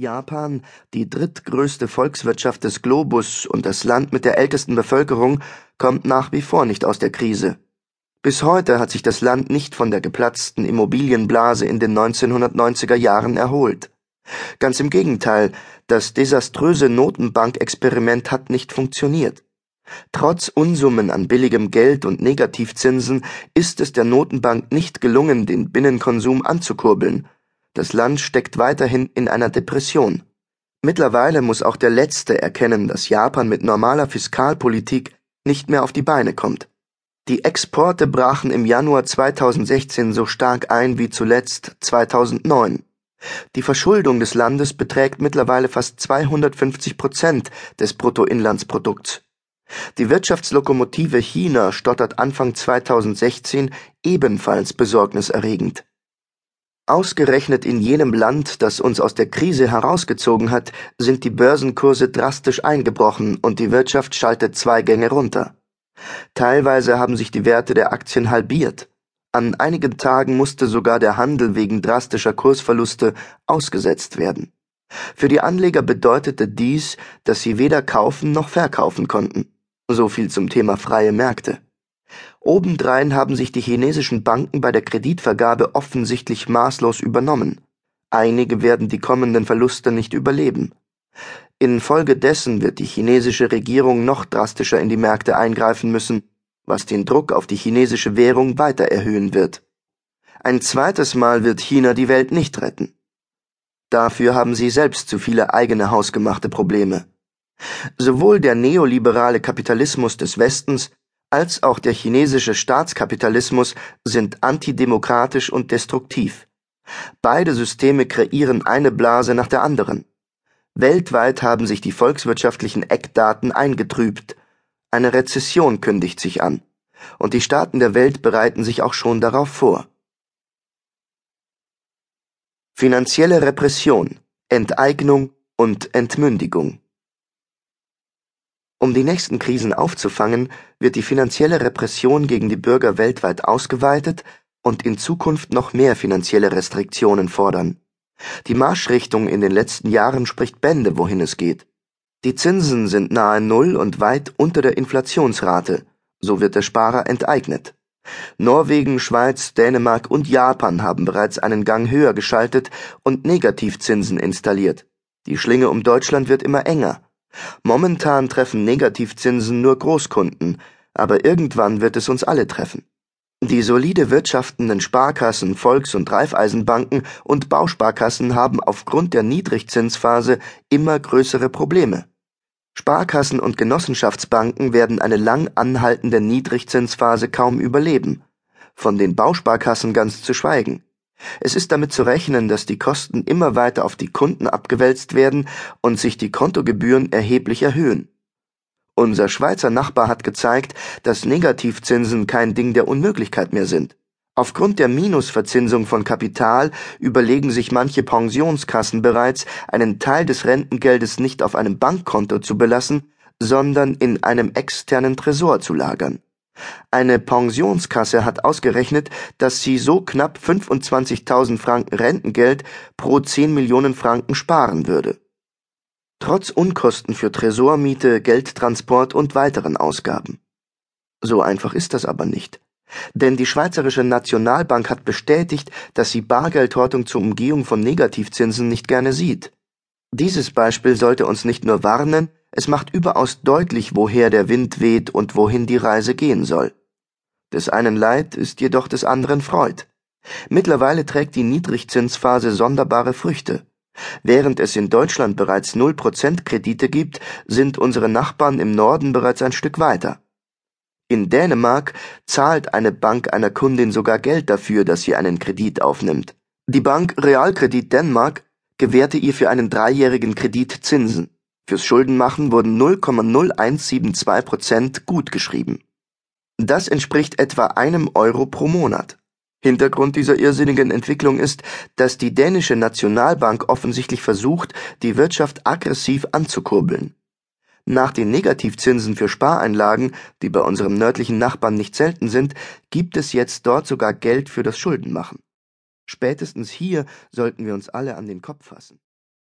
Japan, die drittgrößte Volkswirtschaft des Globus und das Land mit der ältesten Bevölkerung, kommt nach wie vor nicht aus der Krise. Bis heute hat sich das Land nicht von der geplatzten Immobilienblase in den 1990er Jahren erholt. Ganz im Gegenteil, das desaströse Notenbankexperiment hat nicht funktioniert. Trotz Unsummen an billigem Geld und Negativzinsen ist es der Notenbank nicht gelungen, den Binnenkonsum anzukurbeln das Land steckt weiterhin in einer Depression. Mittlerweile muss auch der Letzte erkennen, dass Japan mit normaler Fiskalpolitik nicht mehr auf die Beine kommt. Die Exporte brachen im Januar 2016 so stark ein wie zuletzt 2009. Die Verschuldung des Landes beträgt mittlerweile fast 250 Prozent des Bruttoinlandsprodukts. Die Wirtschaftslokomotive China stottert Anfang 2016 ebenfalls besorgniserregend. Ausgerechnet in jenem Land, das uns aus der Krise herausgezogen hat, sind die Börsenkurse drastisch eingebrochen und die Wirtschaft schaltet zwei Gänge runter. Teilweise haben sich die Werte der Aktien halbiert. An einigen Tagen musste sogar der Handel wegen drastischer Kursverluste ausgesetzt werden. Für die Anleger bedeutete dies, dass sie weder kaufen noch verkaufen konnten. So viel zum Thema freie Märkte. Obendrein haben sich die chinesischen Banken bei der Kreditvergabe offensichtlich maßlos übernommen. Einige werden die kommenden Verluste nicht überleben. Infolgedessen wird die chinesische Regierung noch drastischer in die Märkte eingreifen müssen, was den Druck auf die chinesische Währung weiter erhöhen wird. Ein zweites Mal wird China die Welt nicht retten. Dafür haben sie selbst zu viele eigene hausgemachte Probleme. Sowohl der neoliberale Kapitalismus des Westens als auch der chinesische Staatskapitalismus sind antidemokratisch und destruktiv. Beide Systeme kreieren eine Blase nach der anderen. Weltweit haben sich die volkswirtschaftlichen Eckdaten eingetrübt. Eine Rezession kündigt sich an. Und die Staaten der Welt bereiten sich auch schon darauf vor. Finanzielle Repression, Enteignung und Entmündigung. Um die nächsten Krisen aufzufangen, wird die finanzielle Repression gegen die Bürger weltweit ausgeweitet und in Zukunft noch mehr finanzielle Restriktionen fordern. Die Marschrichtung in den letzten Jahren spricht Bände, wohin es geht. Die Zinsen sind nahe Null und weit unter der Inflationsrate, so wird der Sparer enteignet. Norwegen, Schweiz, Dänemark und Japan haben bereits einen Gang höher geschaltet und Negativzinsen installiert. Die Schlinge um Deutschland wird immer enger. Momentan treffen Negativzinsen nur Großkunden, aber irgendwann wird es uns alle treffen. Die solide wirtschaftenden Sparkassen, Volks- und Raiffeisenbanken und Bausparkassen haben aufgrund der Niedrigzinsphase immer größere Probleme. Sparkassen und Genossenschaftsbanken werden eine lang anhaltende Niedrigzinsphase kaum überleben, von den Bausparkassen ganz zu schweigen. Es ist damit zu rechnen, dass die Kosten immer weiter auf die Kunden abgewälzt werden und sich die Kontogebühren erheblich erhöhen. Unser Schweizer Nachbar hat gezeigt, dass Negativzinsen kein Ding der Unmöglichkeit mehr sind. Aufgrund der Minusverzinsung von Kapital überlegen sich manche Pensionskassen bereits, einen Teil des Rentengeldes nicht auf einem Bankkonto zu belassen, sondern in einem externen Tresor zu lagern. Eine Pensionskasse hat ausgerechnet, dass sie so knapp 25.000 Franken Rentengeld pro 10 Millionen Franken sparen würde. Trotz Unkosten für Tresormiete, Geldtransport und weiteren Ausgaben. So einfach ist das aber nicht. Denn die Schweizerische Nationalbank hat bestätigt, dass sie Bargeldhortung zur Umgehung von Negativzinsen nicht gerne sieht. Dieses Beispiel sollte uns nicht nur warnen, es macht überaus deutlich, woher der Wind weht und wohin die Reise gehen soll. Des einen Leid ist jedoch des anderen Freud. Mittlerweile trägt die Niedrigzinsphase sonderbare Früchte. Während es in Deutschland bereits 0% Kredite gibt, sind unsere Nachbarn im Norden bereits ein Stück weiter. In Dänemark zahlt eine Bank einer Kundin sogar Geld dafür, dass sie einen Kredit aufnimmt. Die Bank Realkredit Dänemark gewährte ihr für einen dreijährigen Kredit Zinsen. Fürs Schuldenmachen wurden 0,0172 Prozent gutgeschrieben. Das entspricht etwa einem Euro pro Monat. Hintergrund dieser irrsinnigen Entwicklung ist, dass die dänische Nationalbank offensichtlich versucht, die Wirtschaft aggressiv anzukurbeln. Nach den Negativzinsen für Spareinlagen, die bei unserem nördlichen Nachbarn nicht selten sind, gibt es jetzt dort sogar Geld für das Schuldenmachen. Spätestens hier sollten wir uns alle an den Kopf fassen.